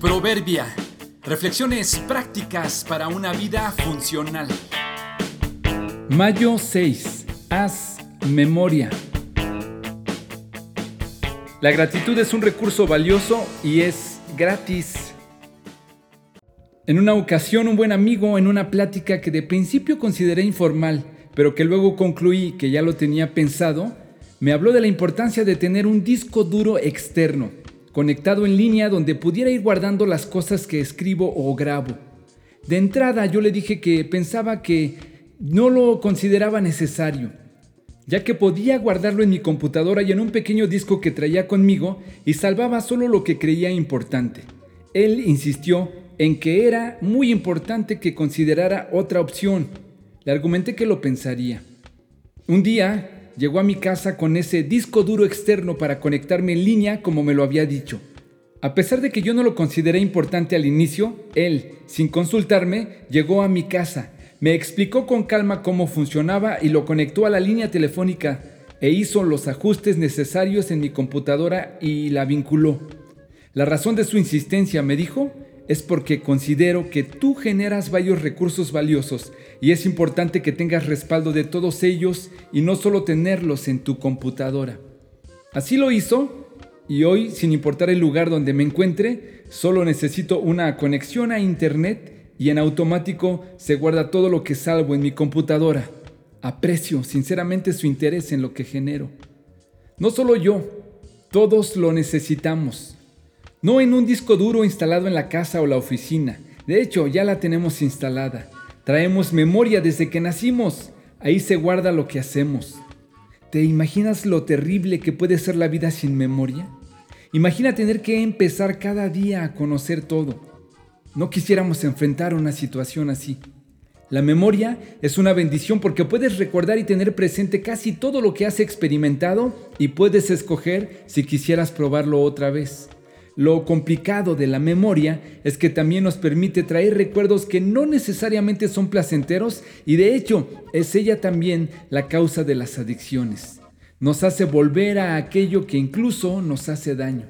Proverbia. Reflexiones prácticas para una vida funcional. Mayo 6. Haz memoria. La gratitud es un recurso valioso y es gratis. En una ocasión un buen amigo en una plática que de principio consideré informal, pero que luego concluí que ya lo tenía pensado, me habló de la importancia de tener un disco duro externo conectado en línea donde pudiera ir guardando las cosas que escribo o grabo. De entrada yo le dije que pensaba que no lo consideraba necesario, ya que podía guardarlo en mi computadora y en un pequeño disco que traía conmigo y salvaba solo lo que creía importante. Él insistió en que era muy importante que considerara otra opción. Le argumenté que lo pensaría. Un día llegó a mi casa con ese disco duro externo para conectarme en línea como me lo había dicho. A pesar de que yo no lo consideré importante al inicio, él, sin consultarme, llegó a mi casa, me explicó con calma cómo funcionaba y lo conectó a la línea telefónica e hizo los ajustes necesarios en mi computadora y la vinculó. La razón de su insistencia, me dijo, es porque considero que tú generas varios recursos valiosos y es importante que tengas respaldo de todos ellos y no solo tenerlos en tu computadora. Así lo hizo y hoy, sin importar el lugar donde me encuentre, solo necesito una conexión a Internet y en automático se guarda todo lo que salvo en mi computadora. Aprecio sinceramente su interés en lo que genero. No solo yo, todos lo necesitamos no en un disco duro instalado en la casa o la oficina. De hecho, ya la tenemos instalada. Traemos memoria desde que nacimos. Ahí se guarda lo que hacemos. ¿Te imaginas lo terrible que puede ser la vida sin memoria? Imagina tener que empezar cada día a conocer todo. No quisiéramos enfrentar una situación así. La memoria es una bendición porque puedes recordar y tener presente casi todo lo que has experimentado y puedes escoger si quisieras probarlo otra vez. Lo complicado de la memoria es que también nos permite traer recuerdos que no necesariamente son placenteros y de hecho es ella también la causa de las adicciones. Nos hace volver a aquello que incluso nos hace daño.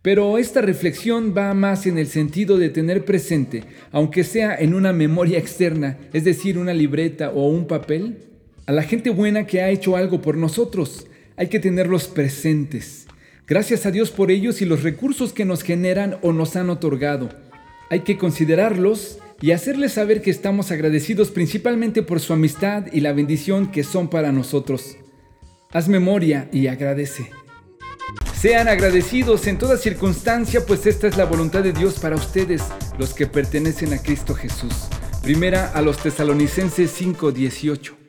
Pero esta reflexión va más en el sentido de tener presente, aunque sea en una memoria externa, es decir, una libreta o un papel, a la gente buena que ha hecho algo por nosotros. Hay que tenerlos presentes. Gracias a Dios por ellos y los recursos que nos generan o nos han otorgado. Hay que considerarlos y hacerles saber que estamos agradecidos principalmente por su amistad y la bendición que son para nosotros. Haz memoria y agradece. Sean agradecidos en toda circunstancia, pues esta es la voluntad de Dios para ustedes, los que pertenecen a Cristo Jesús. Primera a los tesalonicenses 5:18.